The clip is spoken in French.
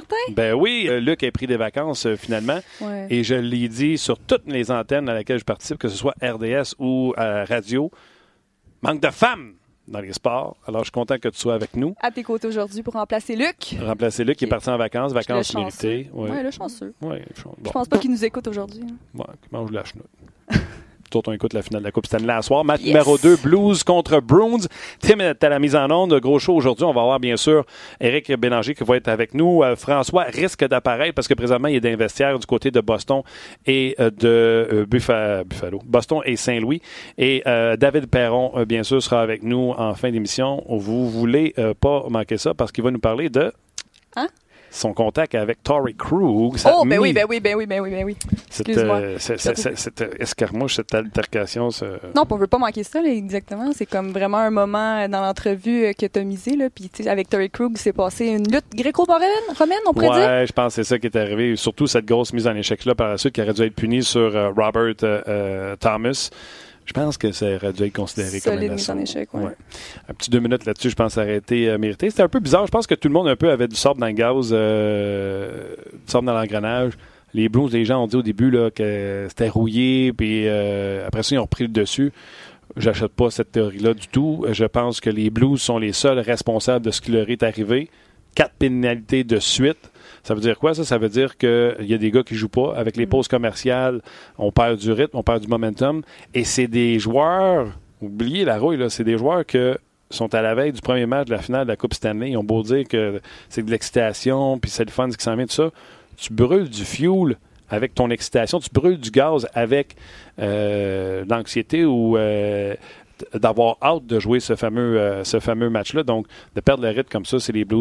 Martin? Ben oui, euh, Luc a pris des vacances euh, finalement. Ouais. Et je l'ai dit sur toutes les antennes à laquelle je participe, que ce soit RDS ou euh, radio. Manque de femmes dans les sports. Alors, je suis content que tu sois avec nous. À tes côtés aujourd'hui pour remplacer Luc. Remplacer Luc qui est parti en vacances, vacances méritées. Oui. Ouais, le chanceux. Ouais, je- bon. Je pense pas qu'il nous écoute aujourd'hui. hein. Ouais, qui mange de la chenoute. Tout on écoute la finale de la Coupe Stanley à soir. Match Yes. numéro 2, Blues contre Bruins. Tim est à la mise en onde. Gros show aujourd'hui. On va avoir bien sûr Éric Bélanger qui va être avec nous. Euh, François risque d'apparaître parce que présentement il est d'investiaire du côté de Boston et euh, de euh, Buffa- Buffalo. Boston et Saint-Louis. Et David Perron, bien sûr, sera avec nous en fin d'émission. Vous voulez pas manquer ça parce qu'il va nous parler de Hein? son contact avec Tory Krug. Oh, ben oui, ben oui, ben oui, ben oui, ben oui. Cette, euh, cette escarmouche, cette altercation, ce- Non, on veut pas manquer ça, là, exactement. C'est comme vraiment un moment dans l'entrevue euh, que tu as misé. Là, puis avec Terry Krug, c'est passé une lutte gréco-romaine, romaine, on pourrait dire? Ouais, je pense que c'est ça qui est arrivé. Surtout cette grosse mise en échec-là par la suite qui aurait dû être punie sur euh, Robert euh, euh, Thomas. Je pense que ça aurait dû être considéré comme Solide un mise en échec, ouais. Un petit deux minutes là-dessus, je pense que ça aurait été euh, mérité. C'était un peu bizarre. Je pense que tout le monde un peu avait du sable dans le gaz, euh, du sable dans l'engrenage. Les Blues, les gens ont dit au début là, que c'était rouillé, puis euh, après ça, ils ont repris le dessus. J'achète pas cette théorie-là du tout. Je pense que les Blues sont les seuls responsables de ce qui leur est arrivé. Quatre pénalités de suite. Ça veut dire quoi, ça? Ça veut dire qu'il y a des gars qui jouent pas. Avec les pauses commerciales, on perd du rythme, on perd du momentum. Et c'est des joueurs, oubliez la rouille, c'est des joueurs que sont à la veille du premier match de la finale de la Coupe Stanley. Ils ont beau dire que c'est de l'excitation, puis c'est le fun ce qui s'en vient, tout ça. Tu brûles du fuel avec ton excitation, tu brûles du gaz avec euh, l'anxiété ou euh, d'avoir hâte de jouer ce fameux, euh, ce fameux match-là. Donc, de perdre le rythme comme ça, c'est les Blues